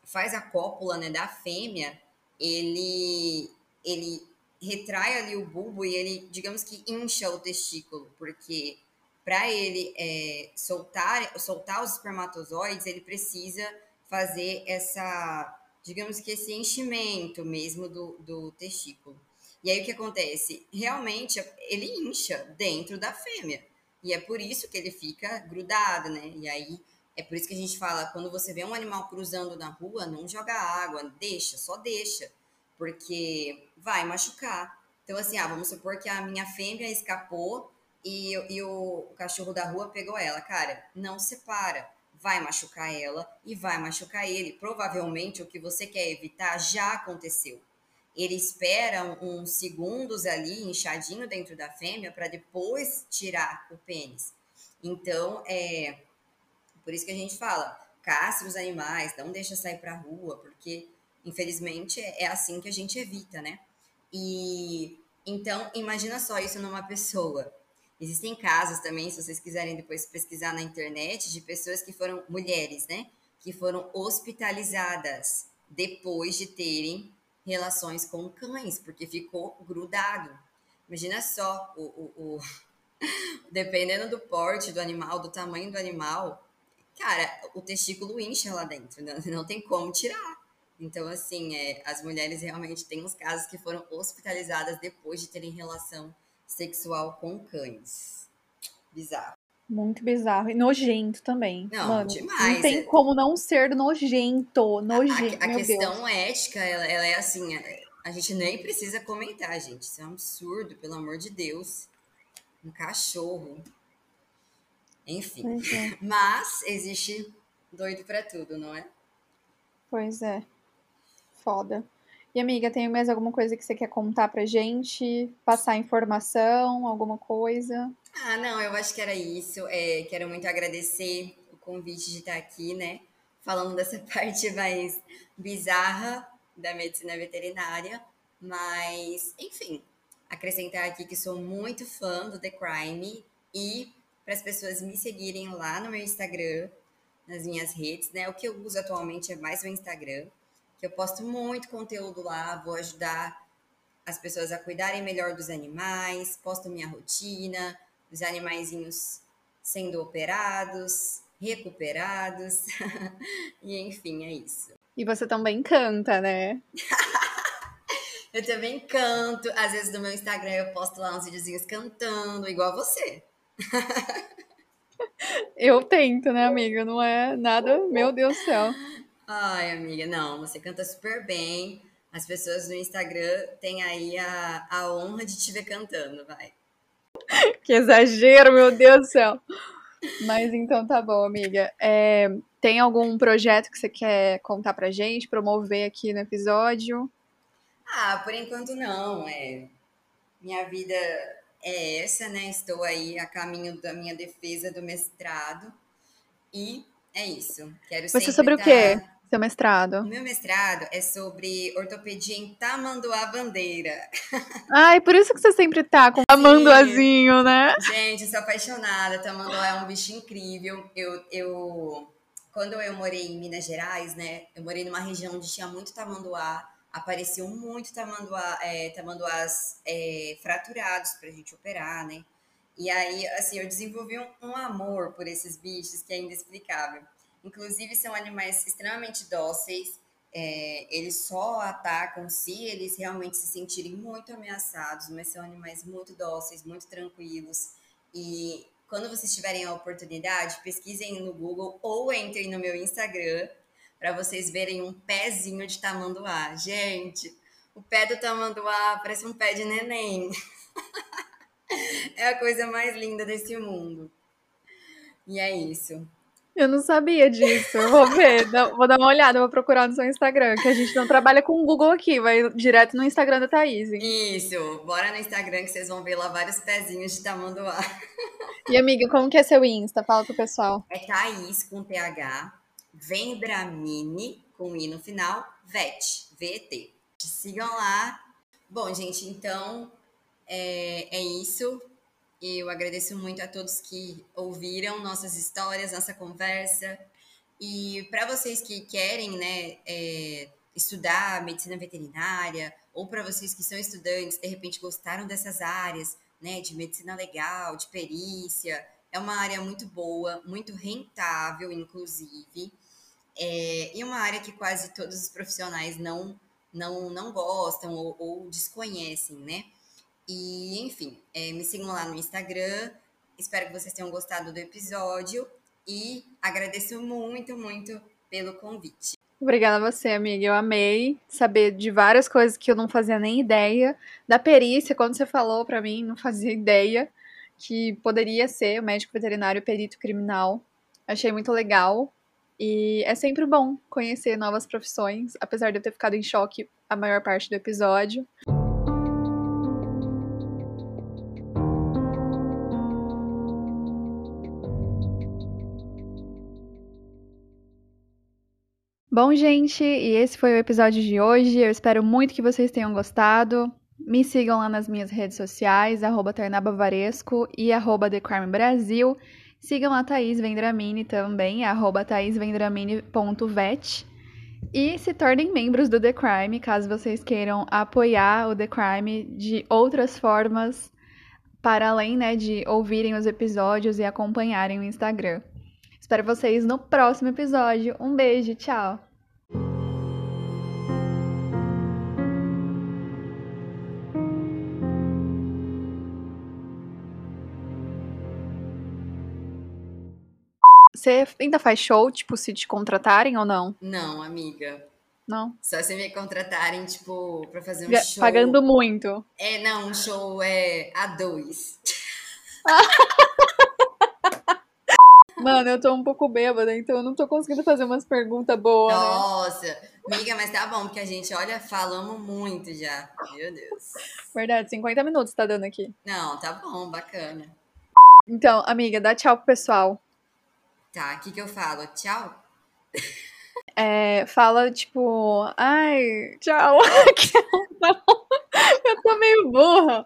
faz a cópula né, da fêmea, ele, ele retrai ali o bulbo e ele, digamos que incha o testículo, porque para ele é, soltar, soltar os espermatozoides, ele precisa fazer essa, digamos que esse enchimento mesmo do, do testículo. E aí o que acontece? Realmente ele incha dentro da fêmea. E é por isso que ele fica grudado, né? E aí é por isso que a gente fala, quando você vê um animal cruzando na rua, não joga água, deixa, só deixa, porque vai machucar. Então assim, ah, vamos supor que a minha fêmea escapou e, e o, cachorro da rua pegou ela, cara, não separa. Vai machucar ela e vai machucar ele. Provavelmente o que você quer evitar já aconteceu ele espera uns segundos ali inchadinho dentro da fêmea para depois tirar o pênis. Então, é por isso que a gente fala, castre os animais, não deixa sair para rua, porque infelizmente é assim que a gente evita, né? E então, imagina só isso numa pessoa. Existem casos também, se vocês quiserem depois pesquisar na internet, de pessoas que foram mulheres, né? Que foram hospitalizadas depois de terem relações com cães, porque ficou grudado. Imagina só, o, o, o- dependendo do porte do animal, do tamanho do animal, cara, o testículo incha lá dentro, não, não tem como tirar. Então, assim, é, as mulheres realmente têm uns casos que foram hospitalizadas depois de terem relação sexual com cães. Bizarro. Muito bizarro. E nojento também. Não, Mano, demais, Não tem é. como não ser nojento. Nojento. A, a meu questão Deus. ética, ela, ela é assim, é- a gente nem precisa comentar, gente. Isso é um absurdo, pelo amor de Deus. Um cachorro. Enfim. É. Mas existe doido pra tudo, não é? Pois é. Foda. E amiga, tem mais alguma coisa que você quer contar pra gente? Passar informação, alguma coisa? Ah, não, eu acho que era isso. É, quero muito agradecer o convite de estar aqui, né? Falando dessa parte mais bizarra da medicina veterinária. Mas, enfim, acrescentar aqui que sou muito fã do The Crime e para as pessoas me seguirem lá no meu Instagram, nas minhas redes, né? O que eu uso atualmente é mais o Instagram, que eu posto muito conteúdo lá, vou ajudar as pessoas a cuidarem melhor dos animais, posto minha rotina, os animaizinhos sendo operados, recuperados, e enfim, é isso. E você também canta, né? Eu também canto, às vezes no meu Instagram eu posto lá uns videozinhos cantando, igual você. Eu tento, né, amiga? Não é nada. Meu Deus do céu. Ai, amiga, não, você canta super bem. As pessoas no Instagram têm aí a, a honra de te ver cantando, vai. Que exagero, meu Deus do céu. Mas então tá bom, amiga. É, tem algum projeto que você quer contar pra gente, promover aqui no episódio? Ah, por enquanto não. É, minha vida é essa, né? Estou aí a caminho da minha defesa do mestrado. E é isso. Quero Você sobre o tá- quê? Seu O mestrado? meu mestrado é sobre ortopedia em Tamanduá Bandeira. Ai, por isso que você sempre tá com tamanduazinho, né? Gente, sou apaixonada. Tamanduá é um bicho incrível. Eu, eu, quando eu morei em Minas Gerais, né? Eu morei numa região onde tinha muito tamanduá. Apareciam muito tamanduá, é, tamanduás é, fraturados pra gente operar, né? E aí, assim, eu desenvolvi um, um amor por esses bichos que é inexplicável. Inclusive, são animais extremamente dóceis. É, eles só atacam se eles realmente se sentirem muito ameaçados, mas são animais muito dóceis, muito tranquilos. E quando vocês tiverem a oportunidade, pesquisem no Google ou entrem no meu Instagram para vocês verem um pezinho de tamanduá. Gente, o pé do tamanduá parece um pé de neném. é a coisa mais linda desse mundo. E é isso. Eu não sabia disso. Eu vou ver, vou dar uma olhada, vou procurar no seu Instagram, que a gente não trabalha com o Google aqui, vai direto no Instagram da Thaís. hein? Isso, bora no Instagram que vocês vão ver lá vários pezinhos de tamanduá. E amiga, como que é seu Insta? Fala pro pessoal. É Thaís com TH Vendramini, com i no final, VET, VET. Sigam lá. Bom, gente, então é, é isso. Eu agradeço muito a todos que ouviram nossas histórias, nossa conversa. E para vocês que querem né, é, estudar medicina veterinária, ou para vocês que são estudantes, de repente gostaram dessas áreas, né, de medicina legal, de perícia, é uma área muito boa, muito rentável, inclusive, é, e uma área que quase todos os profissionais não não, não gostam ou, ou desconhecem, né? E, enfim, é, me sigam lá no Instagram. Espero que vocês tenham gostado do episódio e agradeço muito, muito pelo convite. Obrigada a você, amiga. Eu amei saber de várias coisas que eu não fazia nem ideia. Da perícia, quando você falou para mim, não fazia ideia que poderia ser o médico veterinário perito criminal. Achei muito legal. E é sempre bom conhecer novas profissões, apesar de eu ter ficado em choque a maior parte do episódio. Bom, gente, e esse foi o episódio de hoje. Eu espero muito que vocês tenham gostado. Me sigam lá nas minhas redes sociais, arroba e arroba Brasil. Sigam a Thaís Vendramini também, thaisvendramini.vet. E se tornem membros do The Crime, caso vocês queiram apoiar o The Crime de outras formas, para além né, de ouvirem os episódios e acompanharem o Instagram. Espero vocês no próximo episódio. Um beijo, tchau! Você ainda faz show, tipo, se te contratarem ou não? Não, amiga. Não? Só se me contratarem, tipo, pra fazer um show. Pagando muito. É, não, um show é a dois. Mano, eu tô um pouco bêbada, então eu não tô conseguindo fazer umas perguntas boas. Né? Nossa, né? amiga, mas tá bom, porque a gente, olha, falamos muito já. Meu Deus. Verdade, 50 minutos tá dando aqui. Não, tá bom, bacana. Então, amiga, dá tchau pro pessoal. Tá, o que que eu falo? Tchau? É, fala, tipo, ai, tchau. eu tô meio burra.